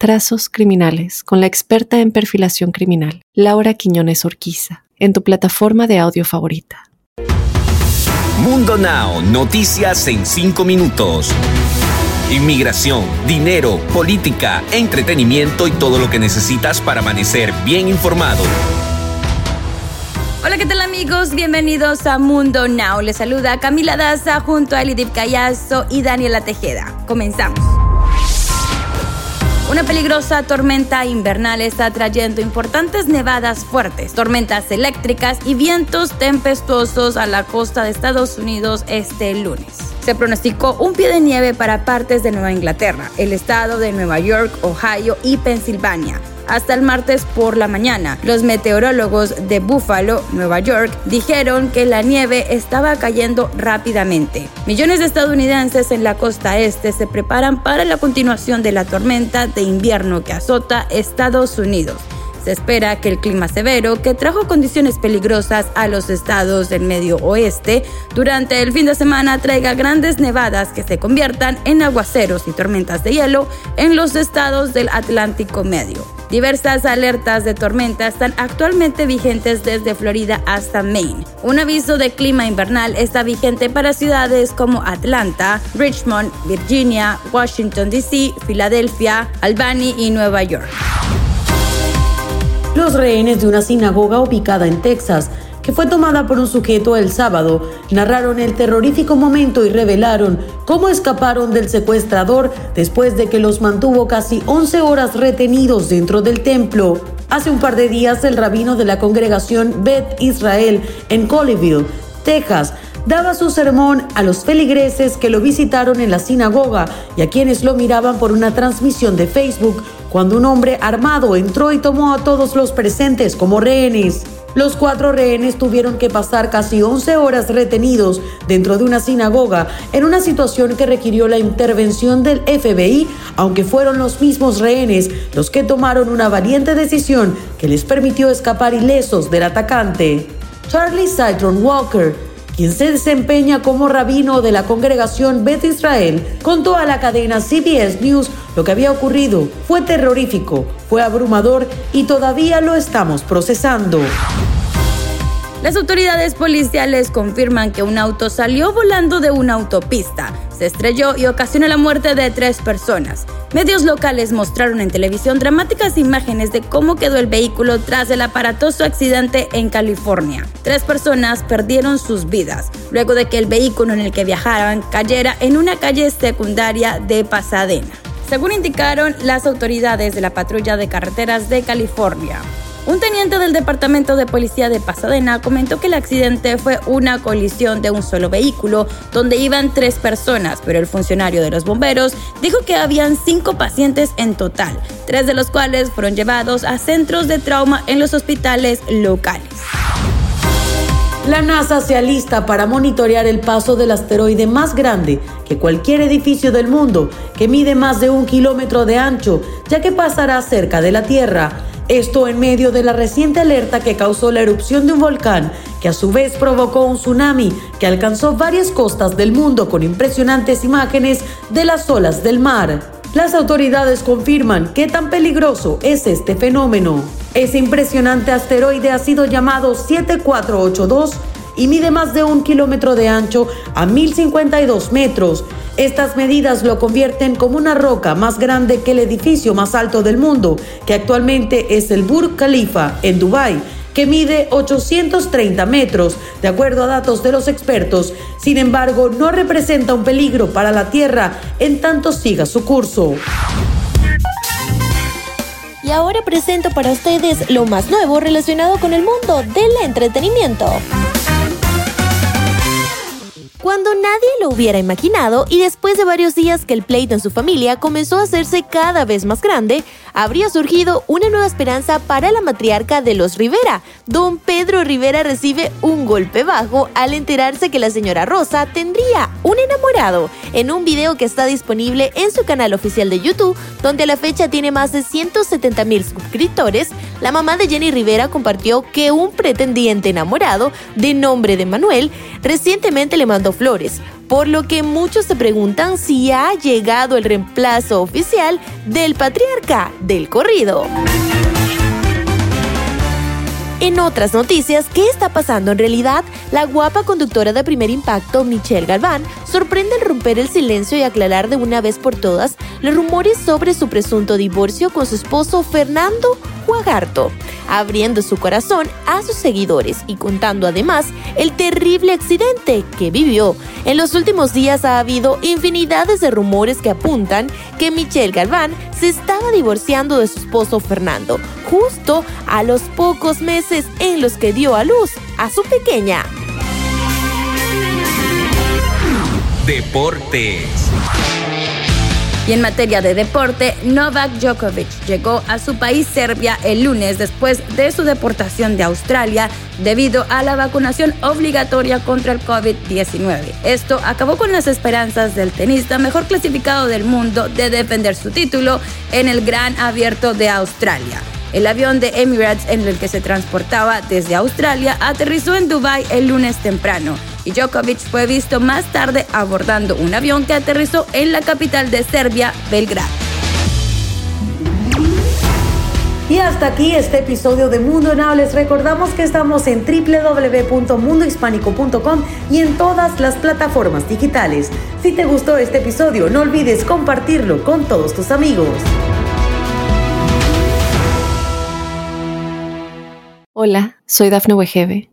Trazos Criminales con la experta en perfilación criminal, Laura Quiñones Orquiza en tu plataforma de audio favorita. Mundo Now, noticias en 5 minutos. Inmigración, dinero, política, entretenimiento y todo lo que necesitas para amanecer bien informado. Hola, ¿qué tal amigos? Bienvenidos a Mundo Now. Les saluda Camila Daza junto a Elidip Callazo y Daniela Tejeda. Comenzamos. Una peligrosa tormenta invernal está trayendo importantes nevadas fuertes, tormentas eléctricas y vientos tempestuosos a la costa de Estados Unidos este lunes. Se pronosticó un pie de nieve para partes de Nueva Inglaterra, el estado de Nueva York, Ohio y Pensilvania hasta el martes por la mañana. Los meteorólogos de Buffalo, Nueva York, dijeron que la nieve estaba cayendo rápidamente. Millones de estadounidenses en la costa este se preparan para la continuación de la tormenta de invierno que azota Estados Unidos. Se espera que el clima severo, que trajo condiciones peligrosas a los estados del medio oeste, durante el fin de semana traiga grandes nevadas que se conviertan en aguaceros y tormentas de hielo en los estados del Atlántico Medio. Diversas alertas de tormenta están actualmente vigentes desde Florida hasta Maine. Un aviso de clima invernal está vigente para ciudades como Atlanta, Richmond, Virginia, Washington, D.C., Filadelfia, Albany y Nueva York. Los rehenes de una sinagoga ubicada en Texas, fue tomada por un sujeto el sábado, narraron el terrorífico momento y revelaron cómo escaparon del secuestrador después de que los mantuvo casi 11 horas retenidos dentro del templo. Hace un par de días, el rabino de la congregación Beth Israel en Colleyville, Texas, daba su sermón a los feligreses que lo visitaron en la sinagoga y a quienes lo miraban por una transmisión de Facebook cuando un hombre armado entró y tomó a todos los presentes como rehenes. Los cuatro rehenes tuvieron que pasar casi 11 horas retenidos dentro de una sinagoga en una situación que requirió la intervención del FBI, aunque fueron los mismos rehenes los que tomaron una valiente decisión que les permitió escapar ilesos del atacante. Charlie Citron Walker, quien se desempeña como rabino de la congregación Beth Israel, contó a la cadena CBS News lo que había ocurrido. Fue terrorífico, fue abrumador y todavía lo estamos procesando. Las autoridades policiales confirman que un auto salió volando de una autopista, se estrelló y ocasionó la muerte de tres personas. Medios locales mostraron en televisión dramáticas imágenes de cómo quedó el vehículo tras el aparatoso accidente en California. Tres personas perdieron sus vidas luego de que el vehículo en el que viajaban cayera en una calle secundaria de Pasadena, según indicaron las autoridades de la patrulla de carreteras de California. Un teniente del Departamento de Policía de Pasadena comentó que el accidente fue una colisión de un solo vehículo donde iban tres personas, pero el funcionario de los bomberos dijo que habían cinco pacientes en total, tres de los cuales fueron llevados a centros de trauma en los hospitales locales. La NASA se alista para monitorear el paso del asteroide más grande que cualquier edificio del mundo, que mide más de un kilómetro de ancho, ya que pasará cerca de la Tierra. Esto en medio de la reciente alerta que causó la erupción de un volcán, que a su vez provocó un tsunami que alcanzó varias costas del mundo con impresionantes imágenes de las olas del mar. Las autoridades confirman qué tan peligroso es este fenómeno. Ese impresionante asteroide ha sido llamado 7482 y mide más de un kilómetro de ancho a 1052 metros. Estas medidas lo convierten como una roca más grande que el edificio más alto del mundo, que actualmente es el Burj Khalifa en Dubái que mide 830 metros, de acuerdo a datos de los expertos. Sin embargo, no representa un peligro para la Tierra en tanto siga su curso. Y ahora presento para ustedes lo más nuevo relacionado con el mundo del entretenimiento. Cuando nadie lo hubiera imaginado y después de varios días que el pleito en su familia comenzó a hacerse cada vez más grande, habría surgido una nueva esperanza para la matriarca de los Rivera. Don Pedro Rivera recibe un golpe bajo al enterarse que la señora Rosa tendría un enamorado en un video que está disponible en su canal oficial de YouTube, donde a la fecha tiene más de 170 mil suscriptores. La mamá de Jenny Rivera compartió que un pretendiente enamorado de nombre de Manuel recientemente le mandó flores, por lo que muchos se preguntan si ha llegado el reemplazo oficial del patriarca del corrido. En otras noticias, ¿qué está pasando en realidad? La guapa conductora de primer impacto, Michelle Galván, sorprende al romper el silencio y aclarar de una vez por todas los rumores sobre su presunto divorcio con su esposo Fernando Huagarto, abriendo su corazón a sus seguidores y contando además el terrible accidente que vivió. En los últimos días ha habido infinidades de rumores que apuntan que Michelle Galván se estaba divorciando de su esposo Fernando, justo a los pocos meses en los que dio a luz a su pequeña. Deportes. Y en materia de deporte, Novak Djokovic llegó a su país Serbia el lunes después de su deportación de Australia debido a la vacunación obligatoria contra el COVID-19. Esto acabó con las esperanzas del tenista mejor clasificado del mundo de defender su título en el Gran Abierto de Australia. El avión de Emirates en el que se transportaba desde Australia aterrizó en Dubái el lunes temprano y Djokovic fue visto más tarde abordando un avión que aterrizó en la capital de Serbia, Belgrado. Y hasta aquí este episodio de Mundo Now. Les recordamos que estamos en www.mundohispánico.com y en todas las plataformas digitales. Si te gustó este episodio, no olvides compartirlo con todos tus amigos. Hola, soy Dafne Wegebe